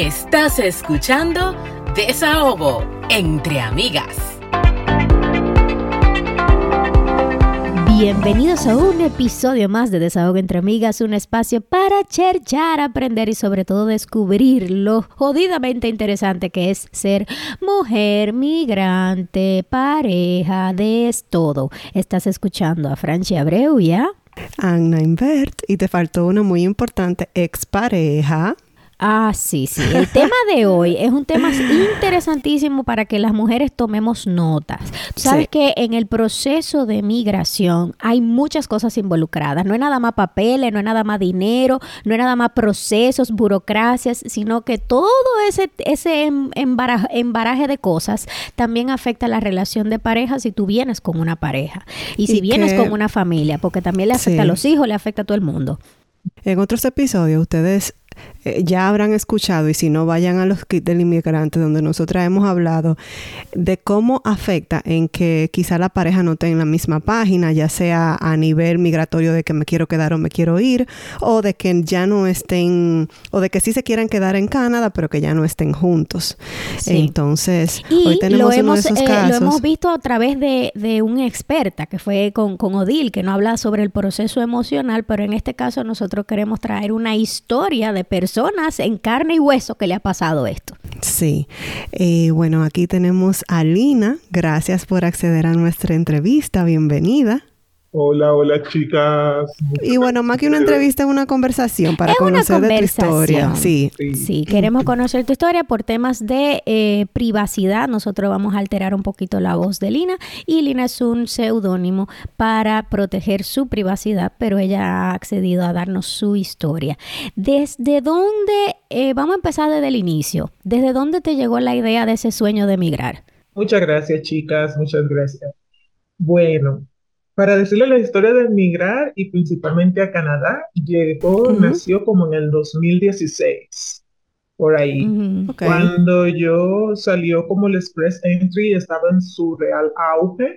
Estás escuchando Desahogo entre amigas. Bienvenidos a un episodio más de Desahogo entre Amigas, un espacio para cherchar, aprender y sobre todo descubrir lo jodidamente interesante que es ser mujer, migrante, pareja, de todo. Estás escuchando a Francia Abreu, ¿ya? Anna Invert, y te faltó una muy importante, expareja. Ah, sí, sí. El tema de hoy es un tema interesantísimo para que las mujeres tomemos notas. sabes que en el proceso de migración hay muchas cosas involucradas. No es nada más papeles, no es nada más dinero, no es nada más procesos, burocracias, sino que todo ese, ese em, embaraje, de cosas también afecta la relación de pareja si tú vienes con una pareja y si vienes con una familia, porque también le afecta a los hijos, le afecta a todo el mundo. En otros episodios ustedes eh, ya habrán escuchado, y si no, vayan a los kits del inmigrante, donde nosotras hemos hablado de cómo afecta en que quizá la pareja no esté en la misma página, ya sea a nivel migratorio de que me quiero quedar o me quiero ir, o de que ya no estén, o de que sí se quieran quedar en Canadá, pero que ya no estén juntos. Entonces, hoy tenemos lo hemos, uno de esos casos. Eh, lo hemos visto a través de, de una experta que fue con, con Odil, que no habla sobre el proceso emocional, pero en este caso nosotros queremos traer una historia de personas en carne y hueso que le ha pasado esto. Sí. Eh, bueno, aquí tenemos a Lina. Gracias por acceder a nuestra entrevista. Bienvenida. Hola, hola chicas. Y bueno, más que una entrevista, es una conversación para conocer de tu historia. Sí. sí. queremos conocer tu historia por temas de eh, privacidad. Nosotros vamos a alterar un poquito la voz de Lina y Lina es un seudónimo para proteger su privacidad, pero ella ha accedido a darnos su historia. ¿Desde dónde, eh, vamos a empezar desde el inicio, desde dónde te llegó la idea de ese sueño de emigrar? Muchas gracias chicas, muchas gracias. Bueno, para decirle la historia de emigrar y principalmente a Canadá, llegó, nació como en el 2016, por ahí. Cuando yo salió como el Express Entry, estaba en su real auge.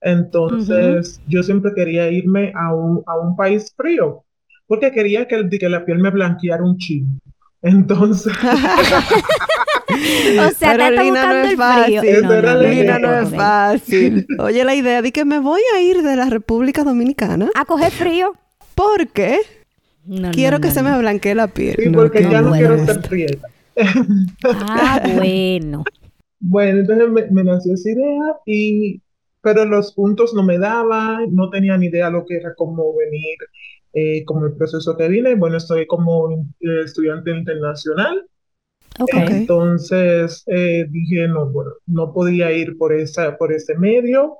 Entonces, yo siempre quería irme a un, a un país frío, porque quería que, que la piel me blanqueara un chingo. Entonces. o sea, Pero Lina no es fácil. Lina no, es fácil. Oye, la idea de que me voy a ir de la República Dominicana. A coger frío. ¿Por qué? quiero que se me blanquee la piel. Sí, porque ya no quiero estar prieta. ah, bueno. Bueno, entonces me, me, nació esa idea y pero los puntos no me daban, no tenía ni idea lo que era cómo venir eh, como el proceso que vine. Bueno, estoy como eh, estudiante internacional. Entonces eh, dije, no, bueno, no podía ir por, esa, por ese medio,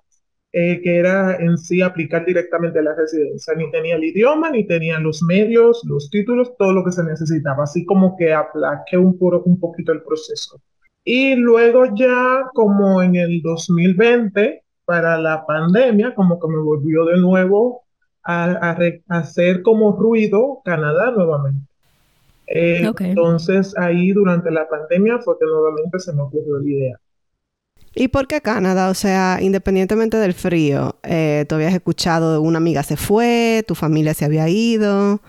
que era en sí aplicar directamente la residencia. Ni tenía el idioma, ni tenía los medios, los títulos, todo lo que se necesitaba. Así como que aplaqué un, un poquito el proceso. Y luego ya como en el 2020, para la pandemia, como que me volvió de nuevo a, hacer como ruido Canadá nuevamente. Eh, entonces ahí durante la pandemia fue que nuevamente se me ocurrió la idea. ¿Y por qué Canadá? O sea, independientemente del frío, eh, ¿tú habías escuchado de una amiga se fue, tu familia se había ido?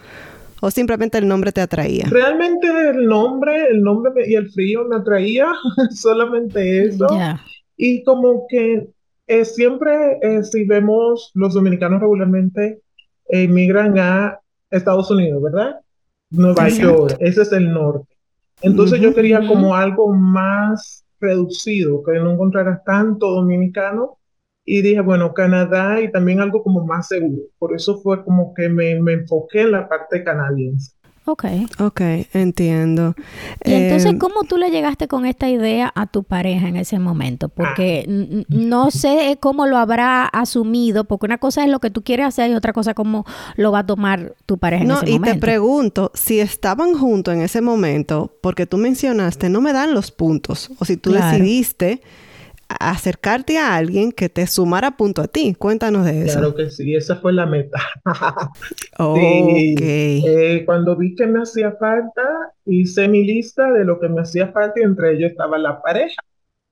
¿O simplemente el nombre te atraía? Realmente el nombre, el nombre y el frío me atraía, solamente eso. Y como que eh, siempre, eh, si vemos los dominicanos regularmente emigran a Estados Unidos, ¿verdad? Nueva York, ese es el norte. Entonces yo quería como algo más reducido, que no encontraras tanto dominicano. Y dije, bueno, Canadá y también algo como más seguro. Por eso fue como que me, me enfoqué en la parte canadiense. Ok. Ok, entiendo. Y entonces, em, ¿cómo tú le llegaste con esta idea a tu pareja en ese momento? Porque ah. no sé cómo lo habrá asumido, porque una cosa es lo que tú quieres hacer y otra cosa cómo lo va a tomar tu pareja en ese momento. No, y te pregunto, si estaban juntos en ese momento, porque tú mencionaste, no me dan los puntos, o si tú decidiste acercarte a alguien que te sumara punto a ti. Cuéntanos de eso. Claro que sí, esa fue la meta. Eh, cuando vi que me hacía falta, hice mi lista de lo que me hacía falta y entre ellos estaba la pareja.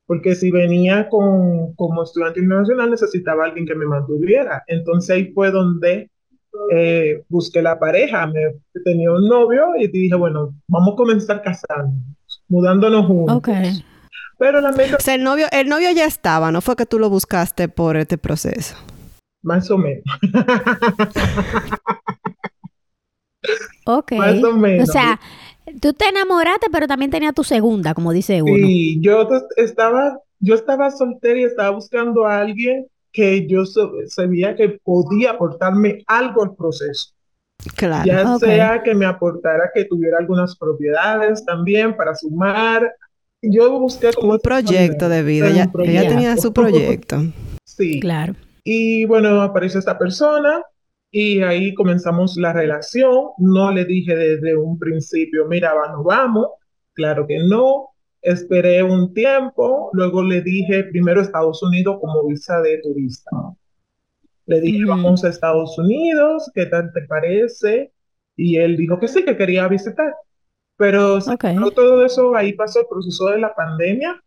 Porque si venía con, como estudiante internacional necesitaba alguien que me mantuviera. Entonces ahí fue donde eh, busqué la pareja. Me, tenía un novio y dije, bueno, vamos a comenzar casándonos. mudándonos juntos. Ok. Pero la meta, O sea, el novio, el novio ya estaba, no fue que tú lo buscaste por este proceso. más o menos. Ok. Más o menos. O sea, tú te enamoraste, pero también tenía tu segunda, como dice uno. Sí, yo estaba, yo estaba soltera y estaba buscando a alguien que yo sabía que podía aportarme algo al proceso. Claro. Ya sea que me aportara que tuviera algunas propiedades también para sumar. Yo busqué como un proyecto de vida. Ella, tenía su proyecto. Sí. Claro. Y bueno, apareció esta persona y ahí comenzamos la relación. No le dije desde un principio, mira, va, no vamos. Claro que no. Esperé un tiempo. Luego le dije primero Estados Unidos como visa de turista. Le dije, vamos a Estados Unidos, ¿qué tal te parece? Y él dijo que sí, que quería visitar. Pero se Ok. acabó todo eso, ahí pasó el proceso de la pandemia,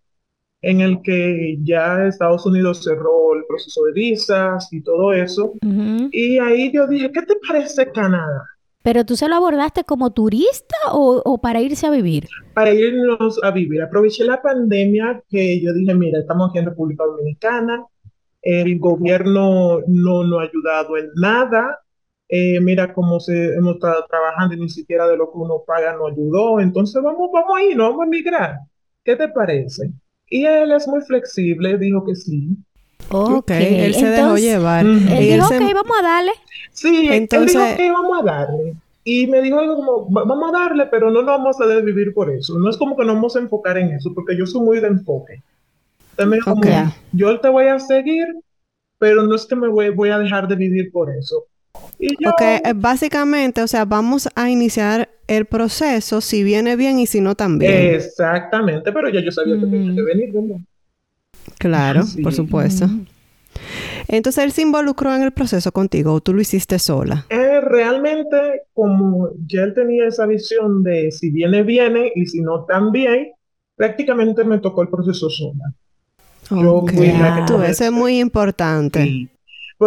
en el que ya Estados Unidos cerró el proceso de visas y todo eso. Ujú. Y ahí yo dije, ¿qué te parece Canadá? Pero tú se lo abordaste como turista o, o para irse a vivir. Para irnos a vivir. Aproveché la pandemia que yo dije, mira, estamos aquí en República Dominicana, el gobierno no nos ha ayudado en nada. Eh, mira cómo se, hemos estado trabajando y ni siquiera de lo que uno paga nos ayudó. Entonces vamos, vamos a ir, no vamos a emigrar. ¿Qué te parece? Y él es muy flexible, dijo que sí. Ok, él se dejó Entonces, llevar. Ujú. Él Y él dijo, se- ok, vamos a darle. Sí, él dijo Entonces- que vamos a darle. Y me dijo algo como, "Va- vamos a darle, pero no nos vamos a desvivir por eso. No es como que nos vamos a enfocar en eso, porque yo soy muy de enfoque. Entonces como, yo te voy a seguir, pero no es que me voy, voy a dejar de vivir por eso. Y yo, Ok, eh, básicamente, o sea, vamos a iniciar el proceso si viene bien y si no también. exactamente, pero ya yo sabía que tenía que Mm. venir, ¿verdad? claro, sí. por supuesto. Mm. Entonces él se involucró en el proceso contigo o tú lo hiciste sola. Eh, realmente, como ya él tenía esa visión de si viene, viene, y si no, también, prácticamente me tocó el proceso sola. Yo Ok, fui la que tú, eso es muy importante. Sí.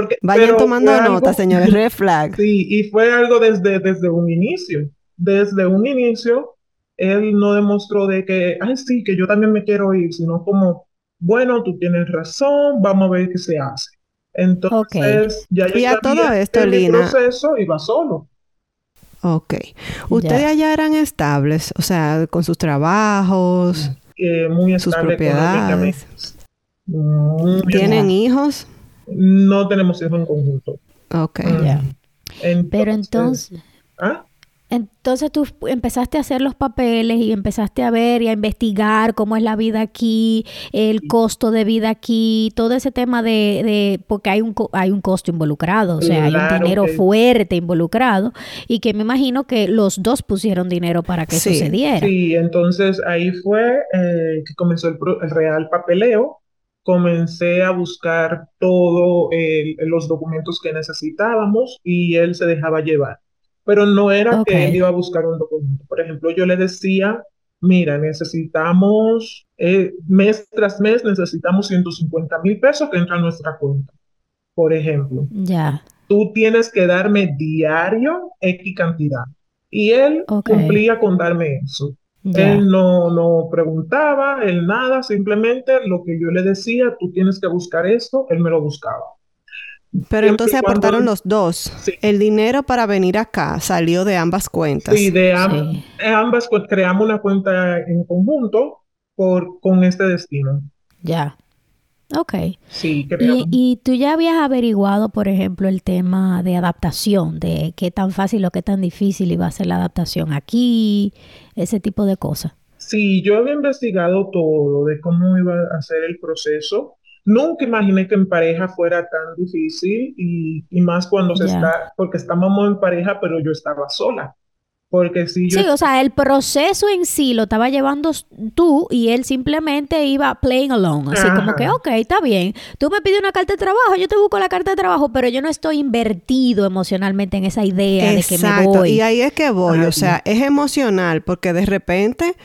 Porque, Vayan tomando algo- nota, señores, red flag. Sí, y fue algo desde, desde un inicio. Desde un inicio, él no demostró de que, ay, sí, que yo también me quiero ir, sino como, bueno, tú tienes razón, vamos a ver qué se hace. Entonces, ya yo Y a todo esto, mi Lina- proceso iba solo. Ok. Ustedes Ya. allá eran estables, o sea, con sus trabajos, eh, muy sus propiedades. Muy ¿Tienen bien. hijos? No tenemos hijos en conjunto. Ok. Mm. Ya. Pero entonces, ¿Ah? entonces tú empezaste a hacer los papeles y empezaste a ver y a investigar cómo es la vida aquí, el costo de vida aquí, todo ese tema de, de porque hay un co- hay un costo involucrado, o sea, hay un dinero fuerte involucrado y que me imagino que los dos pusieron dinero para que Sí, sucediera. Sí, entonces ahí fue eh, que comenzó el real papeleo. Comencé a buscar todos los documentos que necesitábamos y él se dejaba llevar. Pero no era Ok. que él iba a buscar un documento. Por ejemplo, yo le decía, mira, necesitamos, eh, mes tras mes, necesitamos 150 mil pesos que entran a nuestra cuenta. Por ejemplo Ya. tú tienes que darme diario X cantidad. Y él Ok. cumplía con darme eso. Ya. Él no, no preguntaba, él nada, simplemente lo que yo le decía, tú tienes que buscar esto, él me lo buscaba. Pero Siempre entonces aportaron los dos. Sí. El dinero para venir acá salió de ambas cuentas. Sí, de Sí. ambas cu- creamos una cuenta en conjunto por, con este destino. Ya. Ok. Sí, Y, creamos. y tú ya habías averiguado, por ejemplo, el tema de adaptación, de qué tan fácil o qué tan difícil iba a ser la adaptación aquí, ese tipo de cosas. Sí, yo había investigado todo de cómo iba a ser el proceso. Nunca imaginé que en pareja fuera tan difícil y, y más cuando se está, porque estábamos en pareja, pero yo estaba sola. Porque si yo Sí, o sea, el proceso en sí lo estaba llevando tú y él simplemente iba playing along, así como que, ok, está bien, tú me pides una carta de trabajo, yo te busco la carta de trabajo, pero yo no estoy invertido emocionalmente en esa idea de que me Exacto, voy. y ahí es que voy, Ay. o sea, es emocional porque de repente,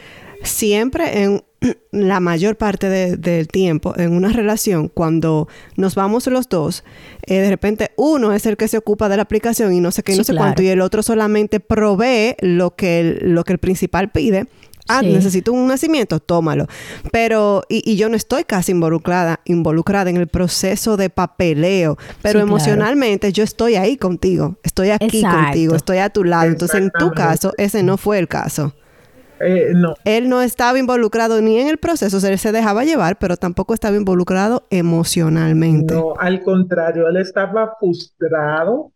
siempre en la mayor parte de- del tiempo en una relación, cuando nos vamos los dos, eh, de repente uno es el que se ocupa de la aplicación y no sé qué, y Sí, no sé claro. cuánto, y el otro solamente provee lo que el, lo que el principal pide, Ah, Sí. necesito un nacimiento, tómalo. Pero, y, y yo no estoy casi involucrada, involucrada en el proceso de papeleo, pero Sí, claro. emocionalmente yo estoy ahí contigo, estoy aquí Exacto. contigo, estoy a tu lado. Entonces, en tu caso, ese no fue el caso. Eh, no, Él no estaba involucrado ni en el proceso, o sea, él se dejaba llevar, pero tampoco estaba involucrado emocionalmente. no, al contrario, él estaba frustrado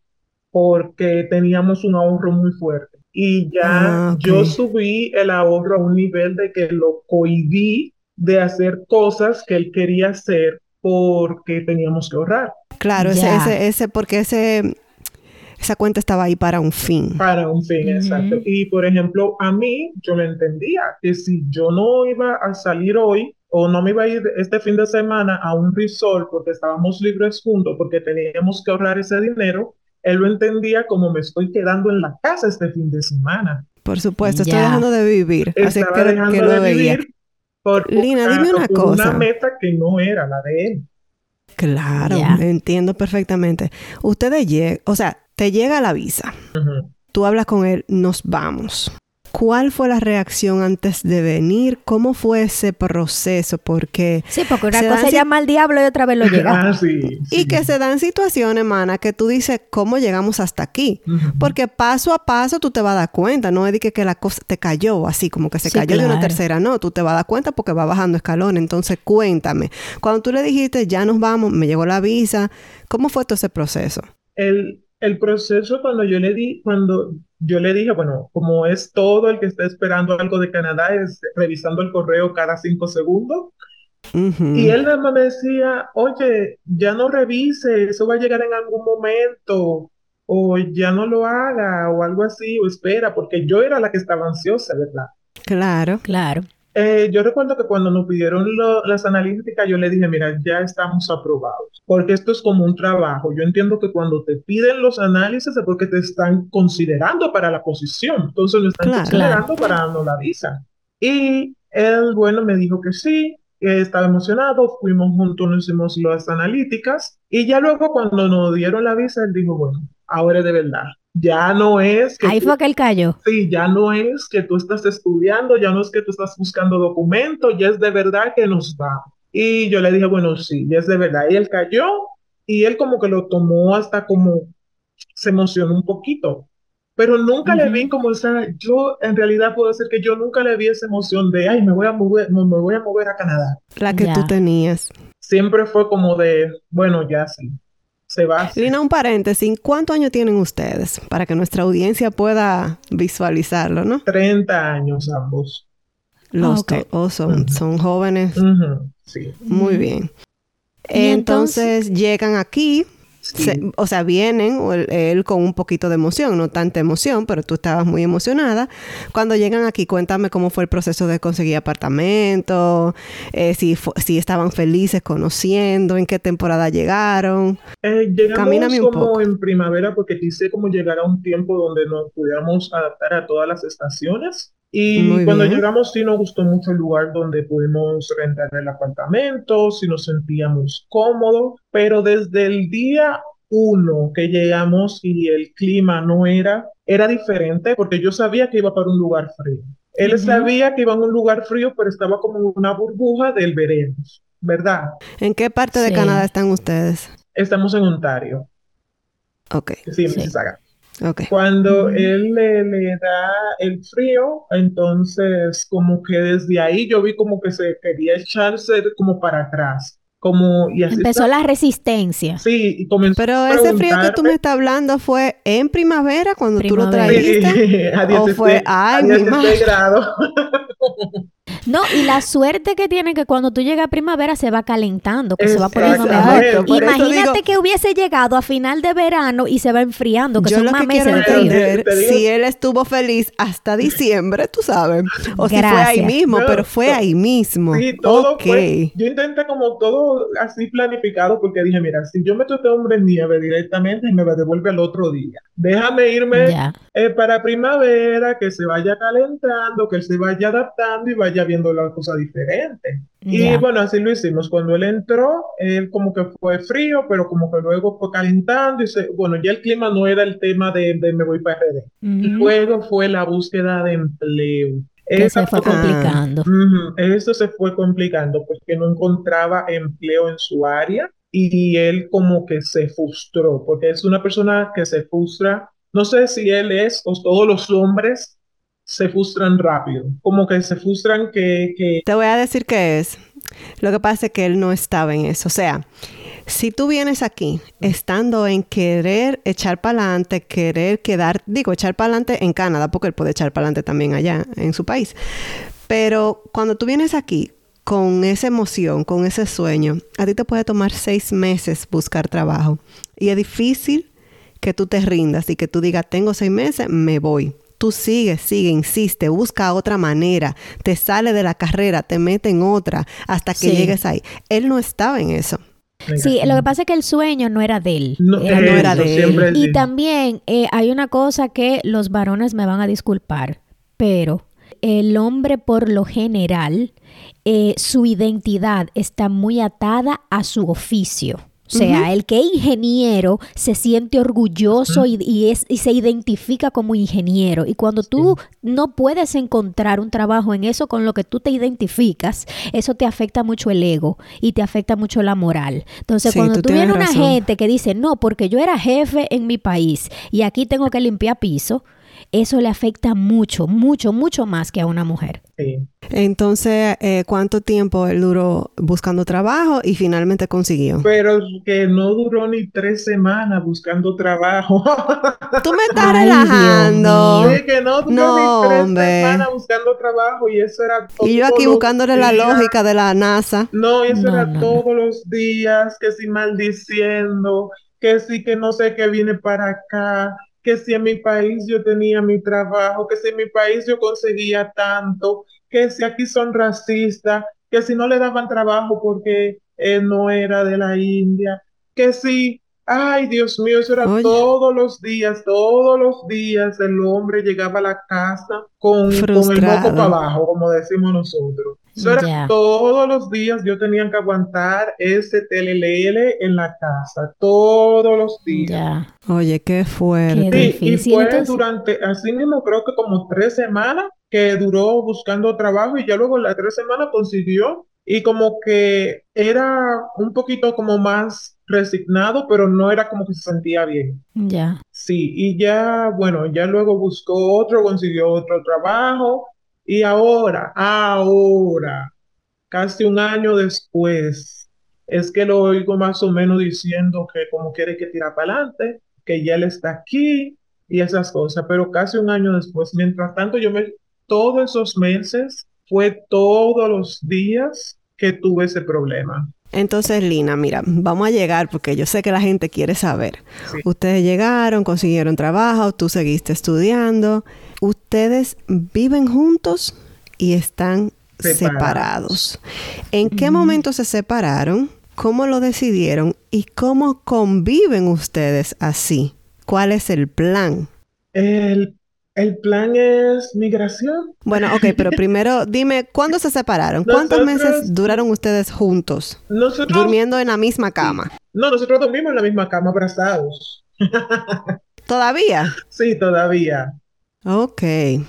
porque teníamos un ahorro muy fuerte. Y ya Ah, yo subí el ahorro a un nivel de que lo cohibí de hacer cosas que él quería hacer porque teníamos que ahorrar Claro, ese, ese, ese, porque ese, esa cuenta estaba ahí para un fin. para un fin, exacto. Y por ejemplo, a mí, yo me entendía que si yo no iba a salir hoy o no me iba a ir este fin de semana a un resort porque estábamos libres juntos, porque teníamos que ahorrar ese dinero, él lo entendía como me estoy quedando en la casa este fin de semana. Por supuesto, estoy dejando de vivir. Así que, dejando que de lo veía. vivir por, Lina, dime una por una cosa. meta que no era la de él. Claro, Ya. entiendo perfectamente. Ustedes llegan, o sea, te llega la visa, tú hablas con él, nos vamos. ¿Cuál fue la reacción antes de venir? ¿Cómo fue ese proceso? Porque... Sí, porque una Se cosa llamar al diablo y otra vez lo llega. Ah, sí, Y que se dan situaciones, mana, que tú dices, ¿cómo llegamos hasta aquí? Porque paso a paso tú te vas a dar cuenta, no es de que, que la cosa te cayó así, como que se Sí, cayó de una tercera, no, tú te vas a dar cuenta porque va bajando escalón. Entonces, cuéntame, cuando tú le dijiste, ya nos vamos, me llegó la visa, ¿cómo fue todo ese proceso? El, el proceso cuando yo le di, cuando yo le dije, bueno, como es todo el que está esperando algo de Canadá, es revisando el correo cada cinco segundos. Y él nada más me decía, oye, ya no revise, eso va a llegar en algún momento, o ya no lo haga, o algo así, o espera, porque yo era la que estaba ansiosa, ¿verdad? Claro. Claro. Eh, yo recuerdo que cuando nos pidieron lo- las analíticas, yo le dije, mira, ya estamos aprobados, porque esto es como un trabajo. Yo entiendo que cuando te piden los análisis es porque te están considerando para la posición, entonces lo están Claro. considerando para darnos la visa. Y él, bueno, me dijo que sí, que estaba emocionado, fuimos juntos, nos hicimos las analíticas, y ya luego cuando nos dieron la visa, él dijo, bueno, ahora es de verdad. Ya no es que Ahí tú- fue que él cayó. Sí, ya no es que tú estás estudiando, ya no es que tú estás buscando documentos, ya es de verdad que nos va. Y yo le dije, bueno, sí, ya es de verdad. Y él cayó y él como que lo tomó hasta como se emocionó un poquito. Pero nunca le vi como esa, yo en realidad puedo decir que yo nunca le vi esa emoción de, ay, me voy a mover, me, me voy a mover a Canadá. La que Ya. tú tenías. Siempre fue como de, bueno, ya sí, se va. Lina, un paréntesis, ¿cuántos años tienen ustedes? Para que nuestra audiencia pueda visualizarlo, ¿no? 30 años ambos. Los ok. dos oh, son, jóvenes. Sí. Muy bien. Entonces, llegan aquí, Sí. se- o sea, vienen o él, él con un poquito de emoción, no tanta emoción, pero tú estabas muy emocionada. Cuando llegan aquí, cuéntame cómo fue el proceso de conseguir apartamento, eh, si, si estaban felices conociendo, en qué temporada llegaron. Eh, llegamos Camíname un como poco. en primavera porque quise como llegar a un tiempo donde nos pudiéramos adaptar a todas las estaciones. Y Muy cuando bien. llegamos sí nos gustó mucho el lugar donde pudimos rentar el apartamento, sí nos sentíamos cómodos, pero desde el día uno que llegamos y el clima no era, era diferente porque yo sabía que iba para un lugar frío. Él Ujú. sabía que iba a un lugar frío, pero estaba como en una burbuja del verano, ¿verdad? ¿En qué parte de Sí. Canadá están ustedes? Estamos en Ontario, Ok, sí, en Sí. Mississauga. Cuando él le, le da el frío, entonces como que desde ahí yo vi como que se quería echarse como para atrás, como y así Empezó está- la resistencia. Sí, y comenzó Pero a ese frío que tú me estás hablando fue en primavera cuando tú lo Primavera. trajiste. a ¿O 16 fue, ay, a mi 16 madre? grados. No, y la suerte que tiene que cuando tú llegas a primavera se va calentando, que se va poniendo mejor. por Imagínate digo- que hubiese llegado a final de verano y se va enfriando, que Yo son lo más que meses quiero de Pero frío. entender si él estuvo feliz hasta diciembre, tú sabes. O si fue ahí Gracias. mismo, pero fue ahí mismo. Sí, todo ok. fue. Yo intenté como todo así planificado porque dije, mira, si yo meto a este hombre en nieve directamente y me devuelve al otro día, déjame irme Ya. eh, para primavera, que se vaya calentando, que él se vaya adaptando y vaya viendo la cosa diferente. Y Ya. bueno, así lo hicimos. Cuando él entró, él como que fue frío, pero como que luego fue calentando y se, bueno, ya el clima no era el tema de, de me voy para RD. Ujú. Luego fue la búsqueda de empleo. Que se fue complicando. Eso se fue complicando porque no encontraba empleo en su área y él como que se frustró, porque es una persona que se frustra, no sé si él es o todos los hombres se frustran rápido, como que se frustran que... que... Te voy a decir qué es. Lo que pasa es que él no estaba en eso, o sea, si tú vienes aquí estando en querer echar para adelante, querer quedar, digo, echar para adelante en Canadá, porque él puede echar para adelante también allá en su país, pero cuando tú vienes aquí con esa emoción, con ese sueño, a ti te puede tomar seis meses buscar trabajo. Y es difícil que tú te rindas y que tú digas, tengo seis meses, me voy. Tú sigues, sigue, insiste, busca otra manera, te sale de la carrera, te mete en otra hasta que llegues ahí. Él no estaba en eso. Sí, lo que pasa es que el sueño no era de él. No, era de él. Y también eh, hay una cosa que los varones me van a disculpar, pero el hombre por lo general, eh, su identidad está muy atada a su oficio. O sea, el que es ingeniero se siente orgulloso y, es, y se identifica como ingeniero. Y cuando tú no puedes encontrar un trabajo en eso con lo que tú te identificas, eso te afecta mucho el ego y te afecta mucho la moral. Entonces, cuando tú, vienes una gente que dice, no, porque yo era jefe en mi país y aquí tengo que limpiar piso, eso le afecta mucho, mucho, mucho más que a una mujer. Entonces, eh, ¿cuánto tiempo él duró buscando trabajo y finalmente consiguió? Pero que no duró ni tres semanas buscando trabajo. Tú me estás relajando. Sí, que no duró ni tres semanas buscando trabajo y eso era todo. Y yo aquí buscándole la lógica de la NASA. No, y eso era todos los días, que si maldiciendo, que sí, que no sé qué viene para acá que si en mi país yo tenía mi trabajo, que si en mi país yo conseguía tanto, que si aquí son racistas, que si no le daban trabajo porque él no era de la India, que si, ay Dios mío, eso era todos los días, todos los días el hombre llegaba a la casa con, con el moco para abajo, como decimos nosotros. Eso era todos los días yo tenía que aguantar ese telelele en la casa, todos los días. Oye, qué fuerte. Qué y fue durante, así mismo creo que como tres semanas que duró buscando trabajo y ya luego las tres semanas consiguió y como que era un poquito como más resignado, pero no era como que se sentía bien. Ya. Sí, y ya, bueno, ya luego buscó otro, consiguió otro trabajo y ahora, ahora, casi un año después, es que lo oigo más o menos diciendo que como quiere que tira para adelante, que ya él está aquí y esas cosas, pero casi un año después, mientras tanto yo me, todos esos meses, fue todos los días que tuve ese problema. Entonces, Lina, mira, vamos a llegar porque yo sé que la gente quiere saber. Ustedes llegaron, consiguieron trabajo, tú seguiste estudiando. Ustedes viven juntos y están separados. ¿En qué momento se separaron? ¿Cómo lo decidieron? ¿Y cómo conviven ustedes así? ¿Cuál es el plan? El el plan es migración. Bueno, ok, pero primero dime, ¿cuándo se separaron? ¿Cuántos meses duraron ustedes juntos? durmiendo en la misma cama. No, nosotros dormimos en la misma cama abrazados. ¿Todavía? Sí, todavía. Ok.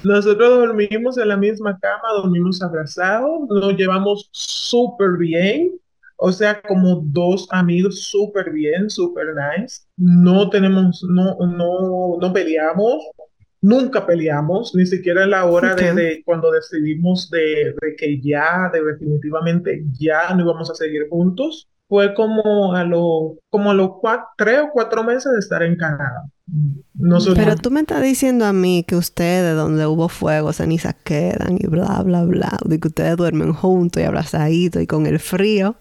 Nosotros dormimos en la misma cama, dormimos abrazados, nos llevamos súper bien. O sea, como dos amigos súper bien, súper nice. No tenemos, no, no, no peleamos, Nunca peleamos, ni siquiera en la hora de, cuando decidimos de, que ya, de definitivamente ya no íbamos a seguir juntos. Fue como a, lo, como a los tres o cuatro meses de estar en Canadá. Pero tú me estás diciendo a mí que ustedes, donde hubo fuego, cenizas quedan y bla, bla, bla, de que ustedes duermen juntos y abrazaditos y con el frío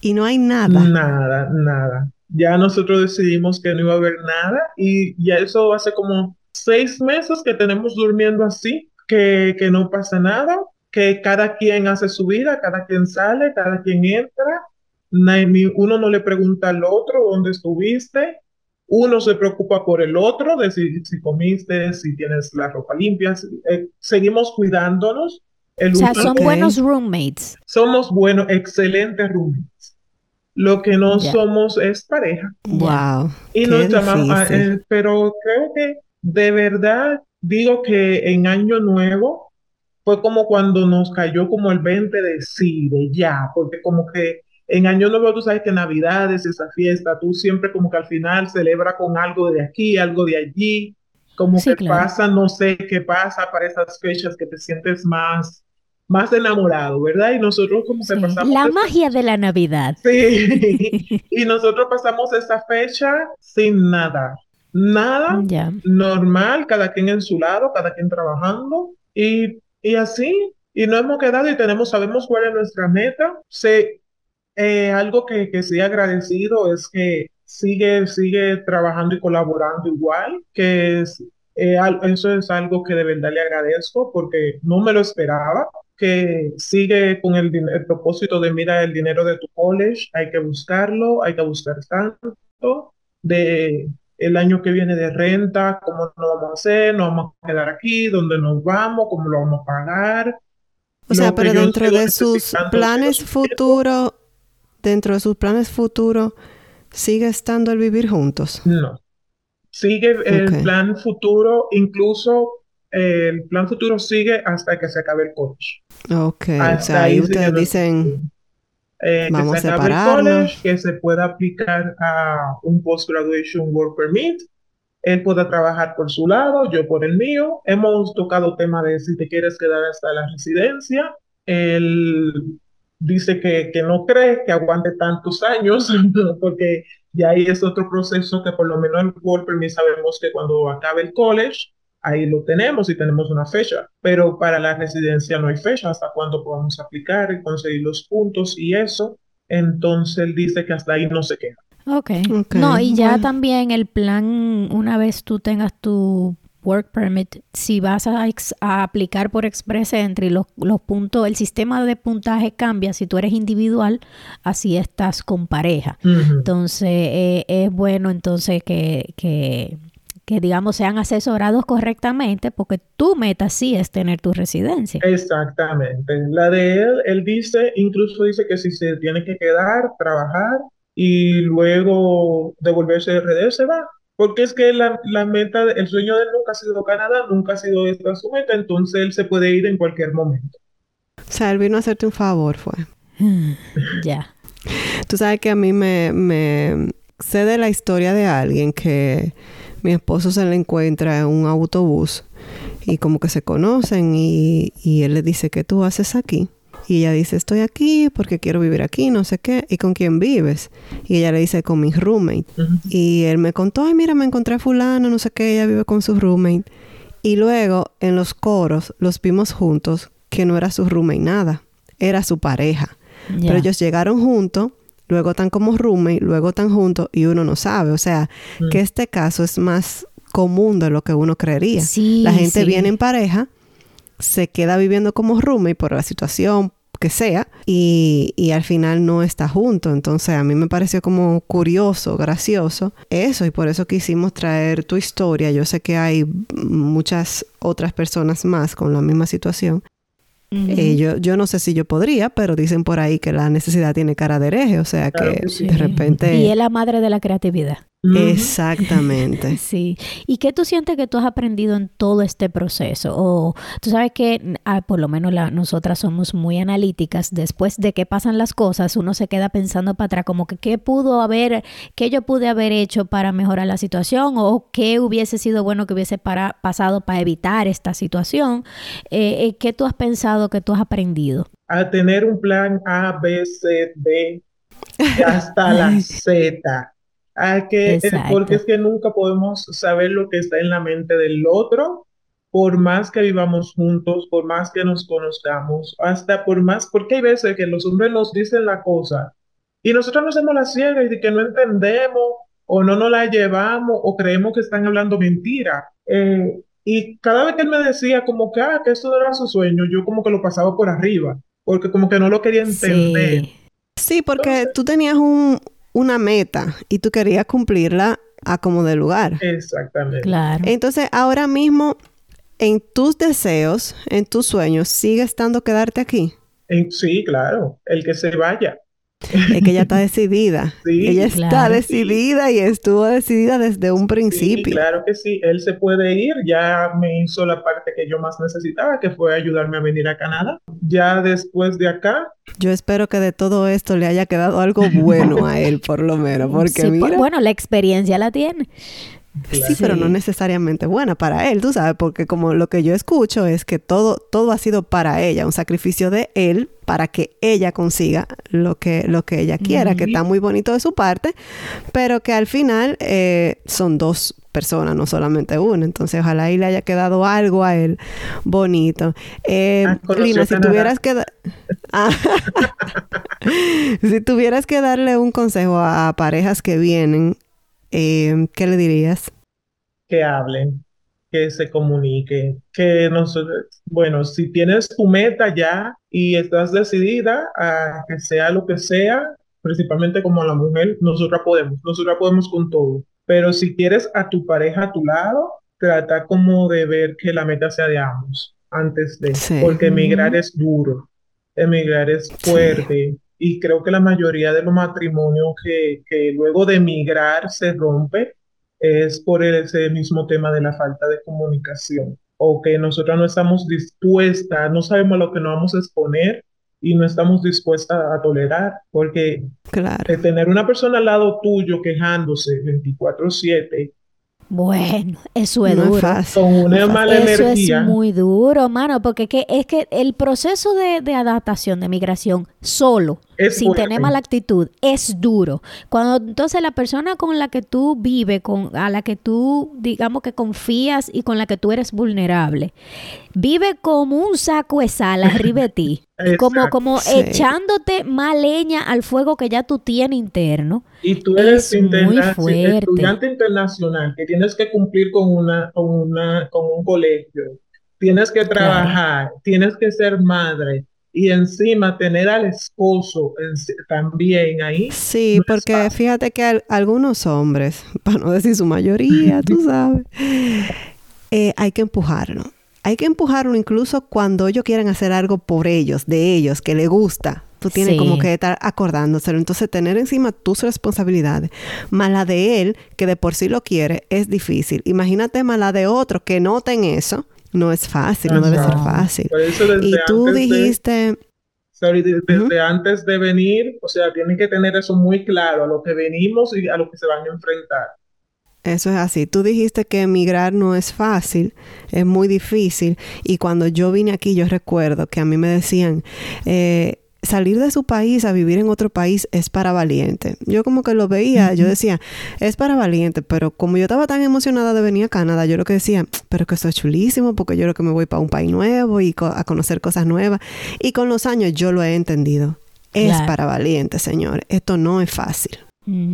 y no hay nada. Nada, nada. Ya nosotros decidimos que no iba a haber nada y ya eso hace como seis meses que tenemos durmiendo así, que, que no pasa nada, que cada quien hace su vida, cada quien sale, cada quien entra, uno no le pregunta al otro dónde estuviste, uno se preocupa por el otro, de si, si comiste, si tienes la ropa limpia, eh, seguimos cuidándonos. o sea, son buenos roommates. Somos buenos, excelentes roommates. Lo que no somos es pareja. Wow. Y nos llamamos, eh, pero creo que de verdad digo que en Año Nuevo fue como cuando nos cayó como el 20 de sí, de ya, porque como que en Año Nuevo tú sabes que Navidades, esa fiesta, tú siempre como que al final celebra con algo de aquí, algo de allí, como que pasa, no sé qué pasa para esas fechas que te sientes más más enamorado, ¿verdad? Y nosotros como que pasamos... La magia de la Navidad. Sí, y nosotros pasamos esa fecha sin nada, nada, normal, cada quien en su lado, cada quien trabajando, y, y así, y no hemos quedado y tenemos, sabemos cuál es nuestra meta. Se, eh, algo que, que sí agradecido es que sigue, sigue trabajando y colaborando igual, que es, eh, eso es algo que de verdad le agradezco porque no me lo esperaba que sigue con el, el, propósito de mira el dinero de tu college, hay que buscarlo, hay que buscar tanto, de el año que viene de renta, cómo lo vamos a hacer, nos vamos a quedar aquí, dónde nos vamos, cómo lo vamos a pagar. O sea, pero dentro de sus planes futuros, dentro de sus planes futuros, ¿sigue estando el vivir juntos? No. Sigue el plan futuro, incluso el plan futuro sigue hasta que se acabe el college. Ok, o sea, ahí ustedes dicen, eh, vamos a separarnos. que se pueda aplicar a un post-graduation work permit. Él pueda trabajar por su lado, yo por el mío. Hemos tocado tema de si te quieres quedar hasta la residencia. Él dice que, que no cree que aguante tantos años, porque ya ahí es otro proceso que por lo menos el work permit sabemos que cuando acabe el college, ahí lo tenemos y tenemos una fecha, pero para la residencia no hay fecha hasta cuándo podamos aplicar y conseguir los puntos y eso. Entonces él dice que hasta ahí no se queda. Ok. okay. No, y ya también el plan, una vez tú tengas tu work permit, si vas a, aplicar por Express Entry, los, los, puntos, el sistema de puntaje cambia si tú eres individual, así estás con pareja. Entonces, eh, es bueno entonces que, que que digamos sean asesorados correctamente porque tu meta sí es tener tu residencia. Exactamente. La de él, él dice, incluso dice que si se tiene que quedar, trabajar y luego devolverse de RD, se va. Porque es que la, la meta, el sueño de él nunca ha sido Canadá, nunca ha sido esta su meta, entonces él se puede ir en cualquier momento. O sea, él vino a hacerte un favor, fue. ya. Tú sabes que a mí me, me sé de la historia de alguien que mi esposo se le encuentra en un autobús y como que se conocen y, él le dice, ¿qué tú haces aquí? Y ella dice, estoy aquí porque quiero vivir aquí, no sé qué. ¿Y con quién vives? Y ella le dice, con mi roommate. Y él me contó, ay, mira, me encontré a fulano, no sé qué, ella vive con su roommate. Y luego, en los coros, los vimos juntos, que no era su roommate nada, era su pareja. Pero ellos llegaron juntos luego están como roommate, luego están juntos y uno no sabe. O sea, mm. que este caso es más común de lo que uno creería. la gente viene en pareja, se queda viviendo como roommate por la situación que sea y, y, al final no está junto. Entonces a mí me pareció como curioso, gracioso eso y por eso quisimos traer tu historia. Yo sé que hay muchas otras personas más con la misma situación eh, yo, yo no sé si yo podría, pero dicen por ahí que la necesidad tiene cara de hereje, o sea que, de repente... Y es la madre de la creatividad. Exactamente. sí. ¿Y qué tú sientes que tú has aprendido en todo este proceso? O tú sabes que, ah, por lo menos nosotras somos muy analíticas. Después de que pasan las cosas, uno se queda pensando para atrás, como que qué pudo haber, qué yo pude haber hecho para mejorar la situación o qué hubiese sido bueno que hubiese para, pasado para evitar esta situación. Eh, eh, ¿Qué tú has pensado que tú has aprendido? A tener un plan A, B, C, D, hasta la Z que, porque es que nunca podemos saber lo que está en la mente del otro, por más que vivamos juntos, por más que nos conozcamos, hasta por más, porque hay veces que los hombres nos dicen la cosa y nosotros nos hacemos la ciega y de que no entendemos o no nos la llevamos o creemos que están hablando mentira. Eh, y cada vez que él me decía como que, ah, que eso no era su sueño, yo como que lo pasaba por arriba, porque como que no lo quería entender. Sí, porque tú tenías un, una meta y tú querías cumplirla a como de lugar. Exactamente. Claro. Entonces, ahora mismo, en tus deseos, en tus sueños, ¿sigue estando quedarte aquí? sí, claro. El que se vaya. Es que ella está decidida. Sí, ella está claro. decidida y estuvo decidida desde un Sí, principio. claro que sí, él se puede ir, ya me hizo la parte que yo más necesitaba, que fue ayudarme a venir a Canadá. Ya después de acá, Yo espero que de todo esto le haya quedado algo bueno a él, por lo menos, porque Sí, mira, pues, bueno, la experiencia la tiene. Sí, pero no necesariamente buena para él, tú sabes, porque como lo que yo escucho es que todo, todo ha sido para ella, un sacrificio de él para que ella consiga lo que, lo que ella quiera, que está muy bonito de su parte, pero que al final eh, son dos personas, no solamente una. Entonces, ojalá y le haya quedado algo a él bonito. Eh, Ah, Lina, si tuvieras que... Ah. si tuvieras que darle un consejo a, a parejas que vienen, eh, ¿qué le dirías? que hablen, que se comuniquen, que nosotros, bueno, si tienes tu meta ya y estás decidida a que sea lo que sea, principalmente como la mujer, nosotras podemos, nosotras podemos con todo. Pero si quieres a tu pareja a tu lado, trata como de ver que la meta sea de ambos antes de, Sí. porque emigrar es duro, emigrar es Sí. Y creo que la mayoría de los matrimonios que, que luego de emigrar se rompe es por ese mismo tema de la falta de comunicación o que nosotras no estamos dispuestas, no sabemos a lo que nos vamos a exponer y no estamos dispuestas a tolerar, porque Claro. tener una persona al lado tuyo quejándose 24/7 Bueno, eso es No es duro. fácil. con una mala Eso energía, es muy duro, mano, porque que, es que el proceso de, de adaptación, de migración, solo, Es sin fuerte. tener mala actitud, es duro. Cuando entonces la persona con la que tú vives, con, a la que tú, digamos que confías y con la que tú eres vulnerable, vive como un saco de sal arriba de ti, como, como Sí. echándote más leña al fuego que ya tú tienes interno. Y tú eres Es muy interna- fuerte. estudiante internacional que tienes que cumplir con una, con una, con un colegio, tienes que trabajar, tienes que ser madre y encima tener al esposo en- también ahí. Sí, No porque fíjate que al- algunos hombres, para no decir su mayoría, tú sabes, eh, hay que empujarlo. Hay que empujarlo incluso cuando ellos quieren hacer algo por ellos, de ellos, que les gusta. Tú tienes Sí. como que estar acordándoselo. Entonces, tener encima tus responsabilidades, más la de él, que de por sí lo quiere, es difícil. Imagínate más la de otro que noten eso. No es fácil, no debe ser fácil. Por eso desde Y tú antes dijiste, de- desde antes de venir, o sea, tienen que tener eso muy claro, a lo que venimos y a lo que se van a enfrentar. Eso es así. Tú dijiste que emigrar no es fácil, es muy difícil. Y cuando yo vine aquí, yo recuerdo que a mí me decían, eh, salir de su país a vivir en otro país es para valiente. Yo como que lo veía, yo decía, es para valiente, pero como yo estaba tan emocionada de venir a Canadá, yo lo que decía, pero que esto es chulísimo, porque yo lo que me voy para un país nuevo y co- a conocer cosas nuevas. Y con los años yo lo he entendido. Es Claro. para valiente, señor. Esto no es fácil.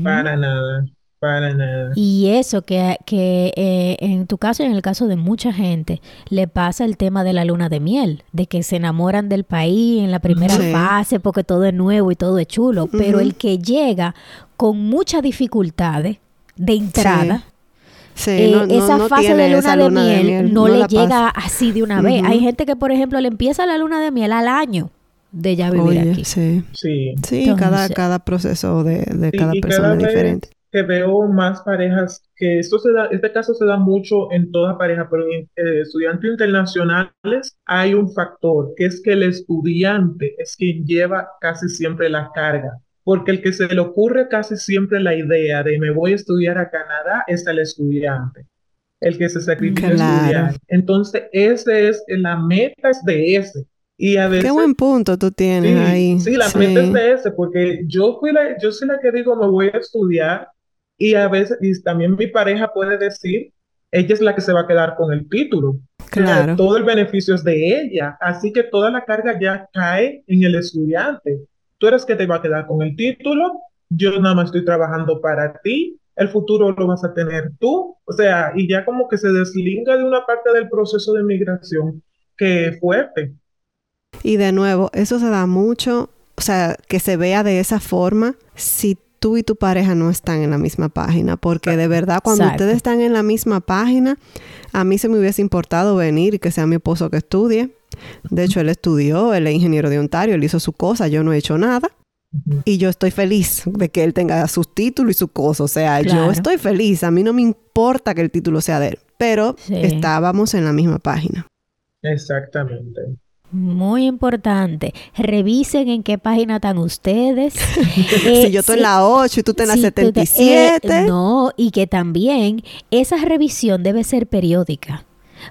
Para nada, para nada. Y eso que, que eh, en tu caso y en el caso de mucha gente le pasa el tema de la luna de miel, de que se enamoran del país en la primera Sí. fase porque todo es nuevo y todo es chulo, pero el que llega con muchas dificultades de entrada, Sí, eh, no- no- esa no fase de luna, esa de, luna miel no, le pasa. llega así de una vez. Hay gente que, por ejemplo, le empieza la luna de miel al año de ya vivir Oye, aquí. sí. Sí. Sí, Entonces- cada, cada proceso de, de cada y persona cada es vez diferente. Que veo más parejas, que esto se da, este caso se da mucho en toda pareja, pero en eh, estudiantes internacionales hay un factor, que es que el estudiante es quien lleva casi siempre la carga, porque el que se le ocurre casi siempre la idea de me voy a estudiar a Canadá es el estudiante, el que se sacrifica a Claro. estudiar. Entonces, ese es, la meta es de ese. Y a veces Qué buen punto tú tienes Sí, ahí. sí, la Sí. meta es de ese, porque yo fui la, yo soy la que digo, me voy a estudiar, y a veces, y también mi pareja puede decir, ella es la que se va a quedar con el título. Claro. todo el beneficio es de ella, así que toda la carga ya cae en el estudiante. Tú eres que te va a quedar con el título, yo nada más estoy trabajando para ti, el futuro lo vas a tener tú, o sea, y ya como que se deslinga de una parte del proceso de migración que es fuerte. Y de nuevo, eso se da mucho, o sea, que se vea de esa forma si tú y tu pareja no están en la misma página, porque de verdad cuando Exacto. ustedes están en la misma página, a mí se me hubiese importado venir y que sea mi esposo que estudie. De hecho, él estudió, él es ingeniero de Ontario, él hizo su cosa, yo no he hecho nada. Y yo estoy feliz de que él tenga sus títulos y sus cosas. O sea, yo estoy feliz. A mí no me importa que el título sea de él. Pero Sí. estábamos en la misma página. Exactamente. Muy importante. Revisen en qué página están ustedes. Eh, si yo estoy en la 8 y tú estás en la si tú te- 77. eh, no, y que también esa revisión debe ser periódica.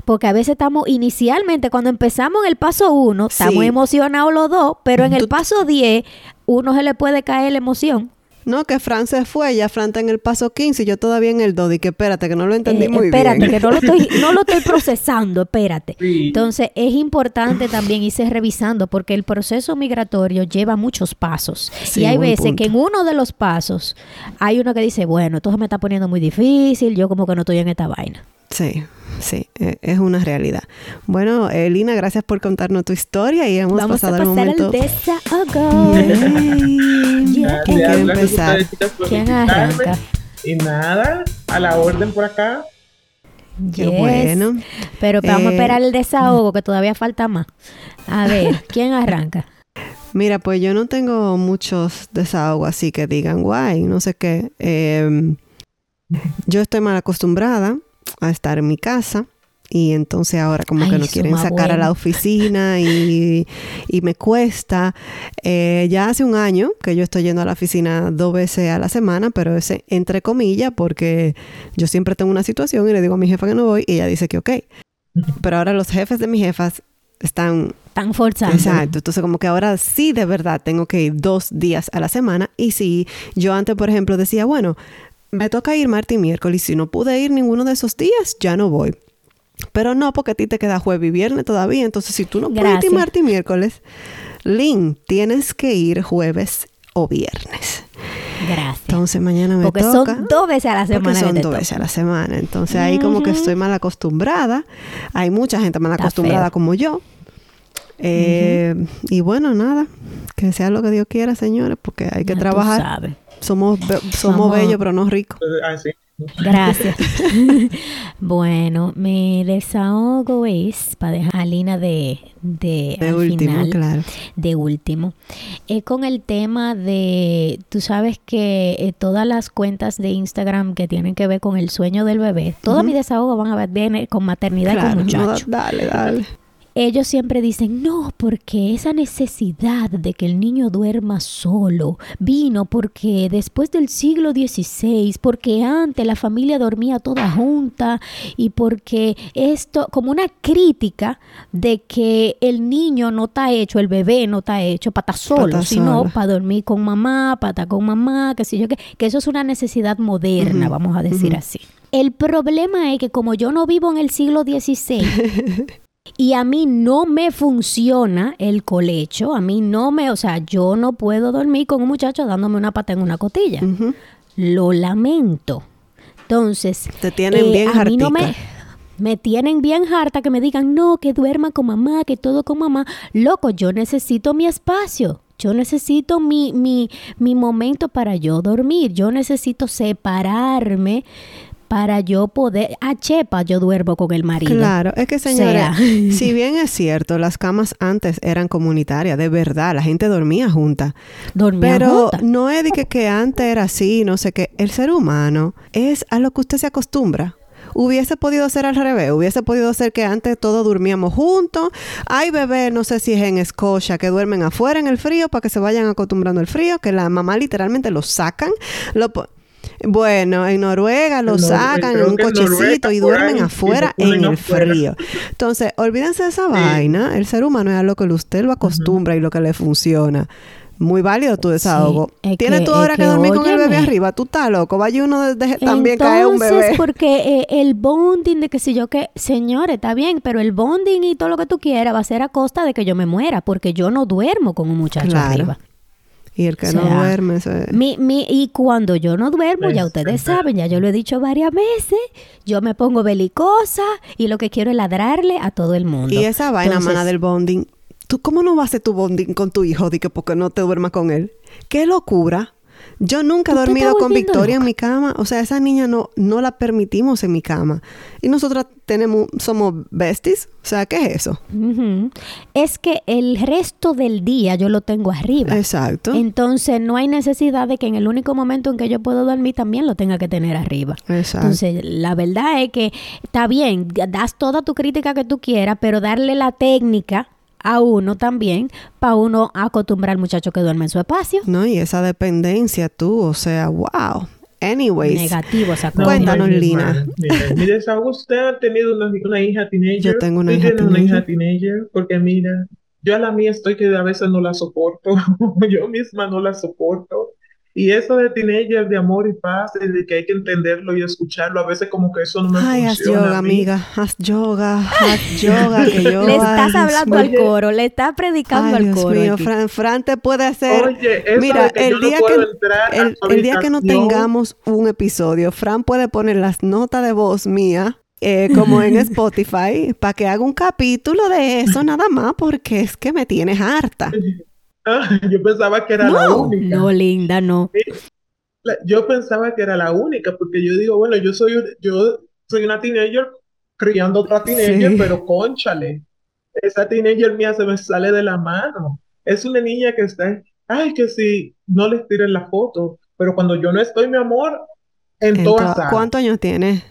Porque a veces estamos, inicialmente, cuando empezamos en el paso 1, Sí. estamos emocionados los dos, pero en el paso 10, uno se le puede caer la emoción. No, que Fran se fue, ya Fran está en el paso 15 y yo todavía en el 2. Y que espérate, que no lo entendí Eh, muy espérate, bien. que no lo estoy, no lo estoy procesando, espérate. Sí. Entonces, es importante también irse revisando porque el proceso migratorio lleva muchos pasos. Sí, y hay veces punto. que en uno de los pasos hay uno que dice, bueno, esto se me está poniendo muy difícil, yo como que no estoy en esta vaina. Sí, sí, eh, es una realidad. Bueno, eh, Lina, gracias por contarnos tu historia y hemos Vamos pasado a el pasar momento. al. Yay. Yeah. ¿Quién quiere empezar? ¿Quién arranca? Y nada, a la orden por acá. Qué Yes. bueno. Pero vamos a Eh, esperar el desahogo, que todavía falta más. A ver, ¿quién arranca? Mira, pues yo no tengo muchos desahogos así que digan, guay, no sé qué. Eh, yo estoy mal acostumbrada a estar en mi casa y entonces ahora como Ay, que no eso quieren sacar a la oficina y, y me cuesta. Eh, ya hace un año que yo estoy yendo a la oficina dos veces a la semana, pero es entre comillas porque yo siempre tengo una situación y le digo a mi jefa que no voy y ella dice que ok. Pero ahora los jefes de mis jefas están Están forzando. Exacto, entonces como que ahora sí de verdad tengo que ir dos días a la semana y si yo antes por ejemplo decía, bueno, me toca ir martes y miércoles y si no pude ir ninguno de esos días, ya no voy. Pero no, porque a ti te queda jueves y viernes todavía, entonces si tú no puedes ir martes y miércoles, Lynn, tienes que ir jueves o viernes. Gracias. Entonces mañana me Porque toca. son dos veces a la Porque semana. son que te dos toca. veces a la semana. Entonces ahí como que estoy mal acostumbrada. Hay mucha gente mal Está acostumbrada feo. como yo. Eh, Y bueno, nada. Que sea lo que Dios quiera, señores, porque hay que Ya tú trabajar. sabes. Somos, be- somos bellos, pero no ricos. Así. Gracias. bueno, mi desahogo es para dejar a Lina de, de, De al último, final, claro. de último. Es con el tema de, tú sabes que eh, todas las cuentas de Instagram que tienen que ver con el sueño del bebé, todo mi desahogo van a ver con maternidad Claro, con no, muchacho. dale, dale. Ellos siempre dicen, no, porque esa necesidad de que el niño duerma solo vino porque después del siglo XVI, porque antes la familia dormía toda junta y porque esto, como una crítica de que el niño no está hecho, el bebé no está hecho para estar solo, sino para dormir con mamá, para estar con mamá, que sé yo qué, que eso es una necesidad moderna, vamos a decir así. El problema es que como yo no vivo en el siglo XVI, y a mí no me funciona el colecho, a mí no me, o sea, yo no puedo dormir con un muchacho dándome una pata en una cotilla. Lo lamento. Entonces, Te tienen eh, bien a mí no me, me tienen bien harta que me digan, no, que duerma con mamá, que todo con mamá. Loco, yo necesito mi espacio. Yo necesito mi, mi, mi momento para yo dormir. Yo necesito separarme para yo poder... A chepa yo duermo con el marido. Claro, es que señores, sea. si bien es cierto, las camas antes eran comunitarias, de verdad, la gente dormía junta. Dormía Pero no es de que, que antes era así, no sé qué. El ser humano es a lo que usted se acostumbra. Hubiese podido ser al revés, hubiese podido ser que antes todos dormíamos juntos. Hay bebés, no sé si es en Escocia, que duermen afuera en el frío para que se vayan acostumbrando al frío, que la mamá literalmente los sacan. Lo bueno, en Noruega Nor- sacan en un cochecito Noruega, y duermen ahí, afuera en el afuera. frío. Entonces, olvídense de esa vaina. El ser humano es a lo que usted lo acostumbra y lo que le funciona. Muy válido tu desahogo. es Tienes tú ahora que, que, dormir con el bebé arriba. Tú estás loco. Vaya uno de, de- también cae un Entonces, bebé. porque eh, el bonding de que si yo que, señores, está bien, pero el bonding y todo lo que tú quieras va a ser a costa de que yo me muera, porque yo no duermo con un muchacho Claro. arriba. Y el que O no duerme. Mi, mi, y cuando yo no duermo, ya ustedes saben, ya yo lo he dicho varias veces, yo me pongo belicosa y lo que quiero es ladrarle a todo el mundo. Y esa vaina, Entonces, mana, del bonding. ¿Tú cómo no vas a hacer tu bonding con tu hijo que porque no te duermas con él? ¡Qué locura! Yo nunca he dormido con Victoria en mi cama. O sea, esa niña no, no la permitimos en mi cama. Y nosotras tenemos, somos besties. O sea, ¿qué es eso? Es que el resto del día yo lo tengo arriba. Exacto. Entonces no hay necesidad de que en el único momento en que yo puedo dormir también lo tenga que tener arriba. Exacto. Entonces, la verdad es que está bien, das toda tu crítica que tú quieras, pero darle la técnica a uno también para uno acostumbrar al muchacho que duerme en su espacio. no, y esa dependencia tú, o sea, wow. Anyways. Negativo esa No. Cuéntanos, mi Lina. hermana, mira, Mi desahogo, usted ha tenido una, una hija teenager. Yo tengo una hija una teenager. hija teenager, porque mira, yo a la mía estoy que a veces no la soporto. yo misma no la soporto. Y eso de teenager, de amor y paz, y de que hay que entenderlo y escucharlo, a veces como que eso no me Ay, haz funciona. yoga, a mí. amiga. Haz yoga. Haz yoga. Que yo, Le ay, estás Dios hablando mío. al coro, le estás predicando Ay, al Dios coro. mío, aquí. Fran, Fran te puede hacer. Oye, eso Mira, de que el yo no día puedo que entrar el, el día que no tengamos un episodio, Fran puede poner las notas de voz mía. eh, como en Spotify, para que haga un capítulo de eso nada más, porque es que me tienes harta. Ah, yo pensaba que era la única. No, linda, no. Yo pensaba que era la única, porque yo digo, bueno, yo soy, yo soy una teenager criando otra teenager, Sí. pero conchale, esa teenager mía se me sale de la mano. Es una niña que está, ay, que si no les tiren la foto, pero cuando yo no estoy, mi amor, en todas Entonces, ¿Cuántos años tienes?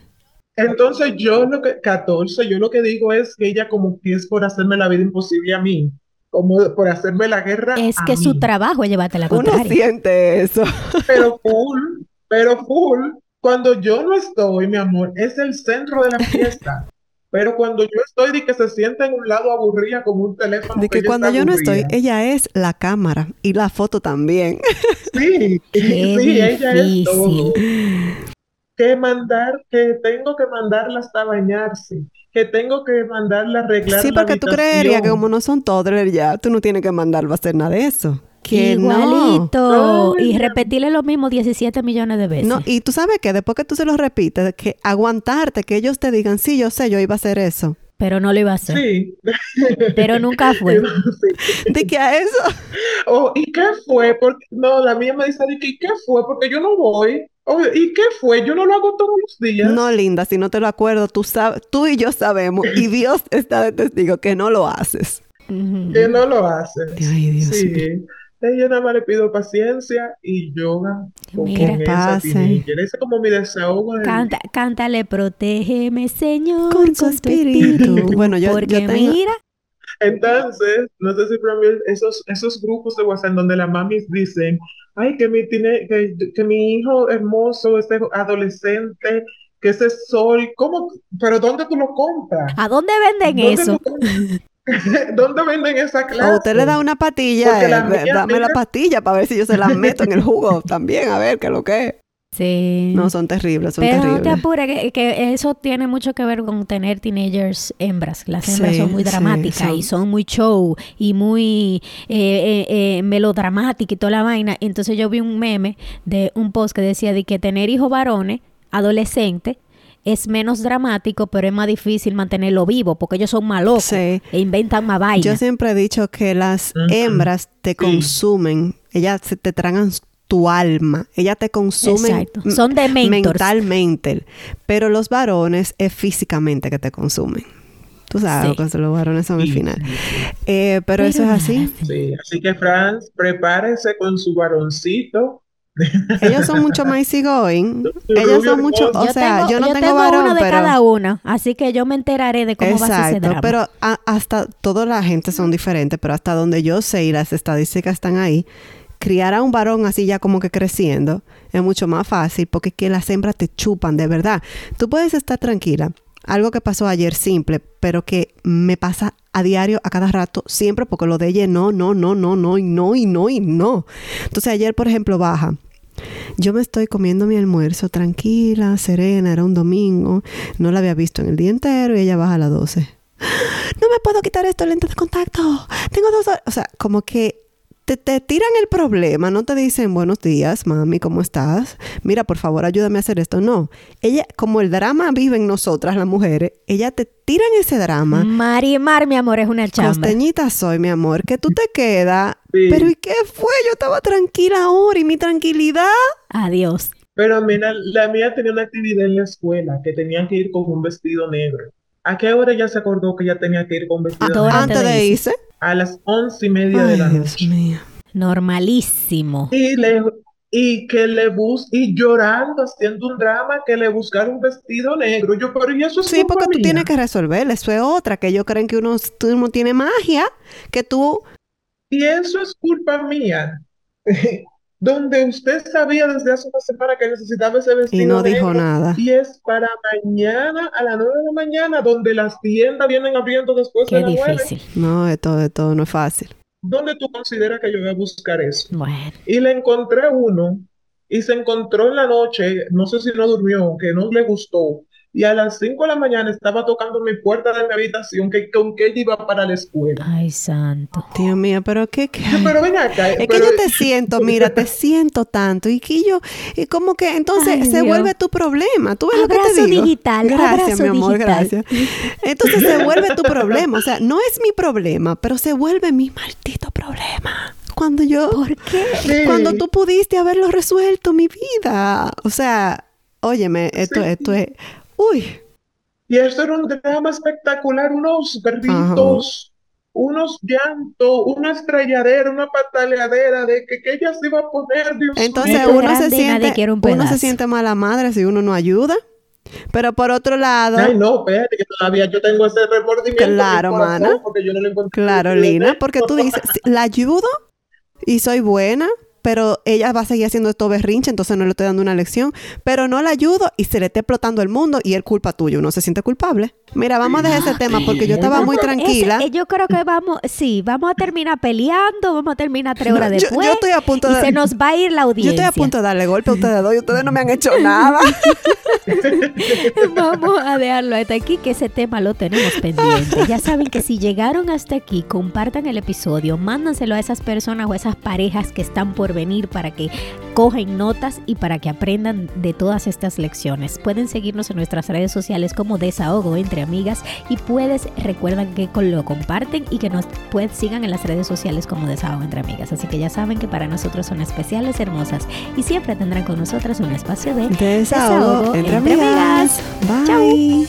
Entonces yo lo que, 14, yo lo que digo es que ella como que es por hacerme la vida imposible a mí, como por hacerme la guerra Es a que su trabajo es llevarte la Uno contraria. siente eso. Pero full, pero full, cuando yo no estoy, mi amor, es el centro de la fiesta. Pero cuando yo estoy, de que se sienta en un lado aburrida con un teléfono. De que cuando yo no estoy, ella es la cámara y la foto también. Sí, Qué sí, ella es todo. Que mandar, que tengo que mandarla hasta bañarse, que tengo que mandarla a arreglar Sí, la porque tú creerías que como no son toddlers ya, tú no tienes que mandarlo a hacer nada de eso. Que no. Igualito. Y repetirle lo mismo 17 millones de veces. No, y tú sabes que después que tú se lo repites, que aguantarte, que ellos te digan, sí, yo sé, yo iba a hacer eso. Pero no lo iba a hacer. Sí. Pero nunca fue. Sí. De que a eso. Oh, ¿y qué fue? Porque, no, la mía me dice, ¿y qué fue? Porque yo no voy. ¿Y qué fue? Yo no lo hago todos los días. No, linda, si no te lo acuerdo, tú sabes, tú y yo sabemos, y Dios está de testigo que no lo haces. Que no lo hace. Ay, Dios Sí. mío. Yo nada más le pido paciencia y yoga con, Mira. con Que esa pase. Ese es como mi desahogo. Canta, cántale, protégeme, Señor, Con su espíritu. Bueno, yo- yo Porque tengo- mira, Entonces, no sé si mí esos, esos grupos de WhatsApp donde las mamis dicen, ay, que mi, tiene, que, que mi hijo hermoso, ese adolescente, que ese sol, ¿cómo? ¿Pero dónde tú lo compras? ¿a dónde venden ¿Dónde eso? ¿Dónde venden esa clase? O usted le da una patilla, la eh, mía, dame la pastilla para ver si yo se la meto en el jugo también, a ver qué es lo que es. Sí. No, son terribles, son Pero no te terribles. apures, que, que eso tiene mucho que ver con tener teenagers hembras. Las hembras Sí, son muy sí, dramáticas son- y son muy show y muy eh, eh, eh, melodramáticas y toda la vaina. Entonces yo vi un meme de un post que decía de que tener hijos varones, adolescentes, es menos dramático, pero es más difícil mantenerlo vivo porque ellos son más locos Sí. e inventan más vainas. Yo siempre he dicho que las hembras te consumen, ellas se te tragan tu alma, ellas te consumen Exacto. m- Son de mentalmente, pero los varones es físicamente que te consumen. Tú sabes Sí. que los varones son el final. Eh, pero, eso es así. Sí, así que Franz, prepárese con su varoncito. Ellos son mucho más easygoing. Ellos son mucho, o yo sea, tengo, yo no yo tengo tengo varón, uno de pero cada una, así que yo me enteraré de cómo va a ser ese Exacto, drama. pero a- hasta toda la gente son diferentes, pero hasta donde yo sé y las estadísticas están ahí, criar a un varón así ya como que creciendo es mucho más fácil porque es que las hembras te chupan de verdad. Tú puedes estar tranquila. Algo que pasó ayer simple, pero que me pasa a diario, a cada rato, siempre porque lo de ella no, no, no, no, no, y no, y no, y no. Entonces ayer, por ejemplo, baja. Yo me estoy comiendo mi almuerzo tranquila, serena, era un domingo, no la había visto en el día entero y ella baja a las 12. No me puedo quitar esto, lentes de contacto. Tengo dos horas. O sea, como que te, te tiran el problema, no te dicen buenos días, mami, ¿cómo estás? Mira, por favor, ayúdame a hacer esto. No, ella, como el drama vive en nosotras, las mujeres, ella te tiran ese drama. Marimar, mi amor, es una chamba. Costeñita soy, mi amor, que tú te quedas. Sí. Pero ¿y qué fue? Yo estaba tranquila ahora y mi tranquilidad. Adiós. Pero mira, la mía tenía una actividad en la escuela que tenían que ir con un vestido negro. ¿A qué hora ya se acordó que ya tenía que ir con vestido hora. Antes de irse. A las once y media de la Ay, Dios noche. mío. Normalísimo. Y, le, y que le bus y llorando, haciendo un drama, que le buscaron un vestido negro. Yo, pero ¿y eso es Sí, porque tú tienes que resolver. Eso es otra, que ellos creen que uno, tú no tiene magia, que tú... Y eso es culpa mía. Donde usted sabía desde hace una semana que necesitaba ese vestido Y no dijo negro, nada. Y es para mañana a las nueve de la mañana, donde las tiendas vienen abriendo después Qué de nueve. difícil. No, esto, esto no es fácil. ¿Dónde tú consideras que yo voy a buscar eso? Bueno. Y le encontré uno y se encontró en la noche, no sé si no durmió, que no le gustó. Y a las 5 de la mañana estaba tocando mi puerta de mi habitación que con que él iba para la escuela. Ay, santo. Dios mío, pero qué... qué- pero ven acá. Es que yo te siento, mira, te siento tanto. Y que yo, y como que entonces Ay, se Dios. vuelve tu problema. ¿Tú ves lo que te digo? digital, Gracias, abrazo mi amor, digital. gracias. Entonces se vuelve tu problema. O sea, no es mi problema, pero se vuelve mi maldito problema. Cuando yo, ¿Por qué? Sí. cuando tú pudiste haberlo resuelto, mi vida. O sea, óyeme, esto, Sí. esto es, uy, Y esto era un drama espectacular, unos gritos, unos llantos, una estrelladera, una pataleadera de que, que ella se iba a poner, Dios Entonces es uno se siente, un uno se siente mala madre si uno no ayuda. Pero por otro lado, Ay, no, espérate, que todavía yo tengo ese remordimiento en mi Claro, corazón mana. porque yo no le encontré claro, Lina, porque tú dices, "Sí, la ayudo y soy buena, pero ella va a seguir haciendo esto berrinche, entonces no le estoy dando una lección, pero no la ayudo y se le está explotando el mundo y es culpa tuya, uno se siente culpable. Mira, vamos a dejar ese tema porque yo estaba muy tranquila. Ese- eh, yo creo que vamos, sí, vamos a terminar peleando, vamos a terminar tres No, horas yo- después. yo estoy a punto y de- se nos va a ir la Yo audiencia. estoy a punto de darle golpe a ustedes dos y ustedes no me han hecho nada. Vamos a dejarlo hasta aquí, que ese tema lo tenemos pendiente. Ya saben que si llegaron hasta aquí, compartan el episodio, mándanselo a esas personas o a esas parejas que están por venir, para que cogen notas y para que aprendan de todas estas lecciones. Pueden seguirnos en nuestras redes sociales como Desahogo entre Amigas y puedes, recuerdan que lo comparten y que nos pues, sigan en las redes sociales como Desahogo entre Amigas. Así que ya saben que para nosotros son especiales, hermosas y siempre tendrán con nosotras un espacio de Desahogo, entre, Amigas. amigas. Bye.